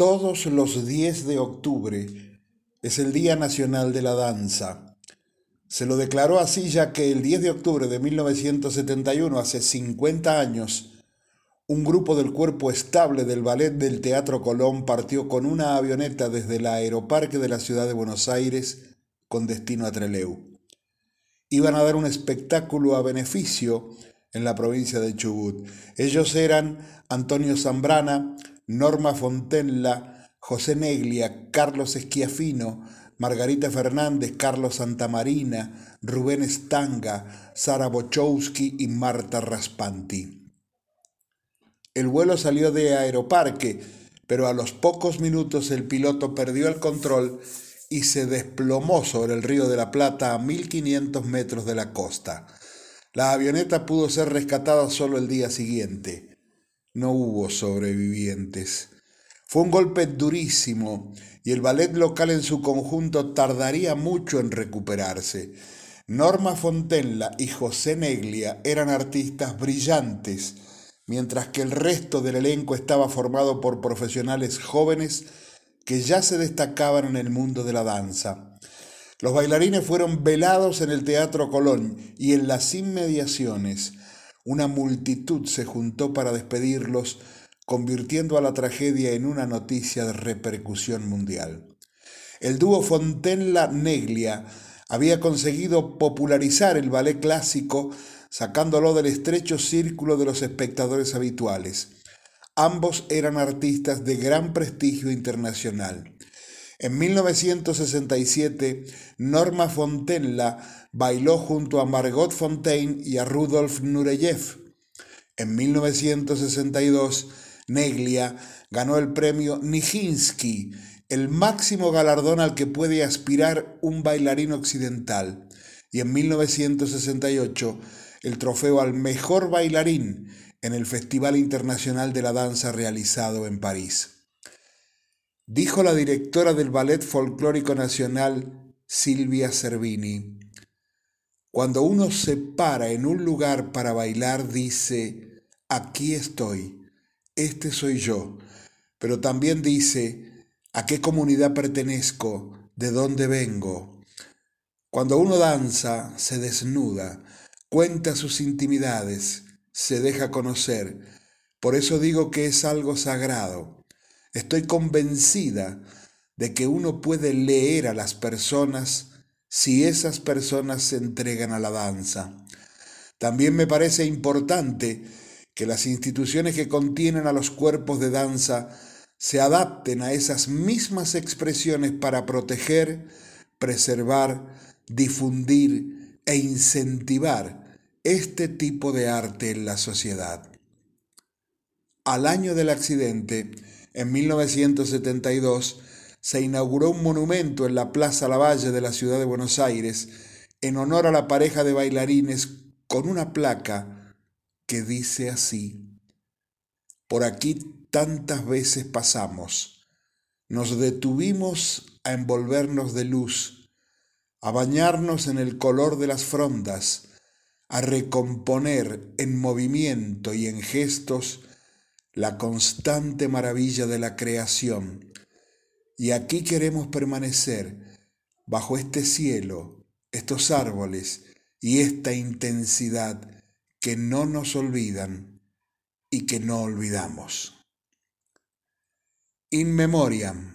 Todos los 10 de octubre es el Día Nacional de la Danza. Se lo declaró así ya que el 10 de octubre de 1971, hace 50 años, un grupo del cuerpo estable del ballet del Teatro Colón partió con una avioneta desde el aeroparque de la ciudad de Buenos Aires con destino a Treleu. Iban a dar un espectáculo a beneficio en la provincia de Chubut. Ellos eran Antonio Zambrana, Norma Fontenla, José Neglia, Carlos Esquiafino, Margarita Fernández, Carlos Santamarina, Rubén Estanga, Sara Bochowski y Marta Raspanti. El vuelo salió de Aeroparque, pero a los pocos minutos el piloto perdió el control y se desplomó sobre el río de la Plata a 1500 metros de la costa. La avioneta pudo ser rescatada solo el día siguiente no hubo sobrevivientes. Fue un golpe durísimo y el ballet local en su conjunto tardaría mucho en recuperarse. Norma Fontenla y José Neglia eran artistas brillantes, mientras que el resto del elenco estaba formado por profesionales jóvenes que ya se destacaban en el mundo de la danza. Los bailarines fueron velados en el Teatro Colón y en las inmediaciones una multitud se juntó para despedirlos, convirtiendo a la tragedia en una noticia de repercusión mundial. El dúo Fontenla-Neglia había conseguido popularizar el ballet clásico sacándolo del estrecho círculo de los espectadores habituales. Ambos eran artistas de gran prestigio internacional. En 1967, Norma Fontenla bailó junto a Margot Fontaine y a Rudolf Nureyev. En 1962, Neglia ganó el premio Nijinsky, el máximo galardón al que puede aspirar un bailarín occidental, y en 1968 el trofeo al mejor bailarín en el Festival Internacional de la Danza realizado en París. Dijo la directora del Ballet Folclórico Nacional, Silvia Cervini, cuando uno se para en un lugar para bailar, dice, aquí estoy, este soy yo, pero también dice, a qué comunidad pertenezco, de dónde vengo. Cuando uno danza, se desnuda, cuenta sus intimidades, se deja conocer. Por eso digo que es algo sagrado. Estoy convencida de que uno puede leer a las personas si esas personas se entregan a la danza. También me parece importante que las instituciones que contienen a los cuerpos de danza se adapten a esas mismas expresiones para proteger, preservar, difundir e incentivar este tipo de arte en la sociedad. Al año del accidente, en 1972 se inauguró un monumento en la Plaza Lavalle de la ciudad de Buenos Aires en honor a la pareja de bailarines con una placa que dice así, por aquí tantas veces pasamos, nos detuvimos a envolvernos de luz, a bañarnos en el color de las frondas, a recomponer en movimiento y en gestos la constante maravilla de la creación. Y aquí queremos permanecer bajo este cielo, estos árboles y esta intensidad que no nos olvidan y que no olvidamos. In memoriam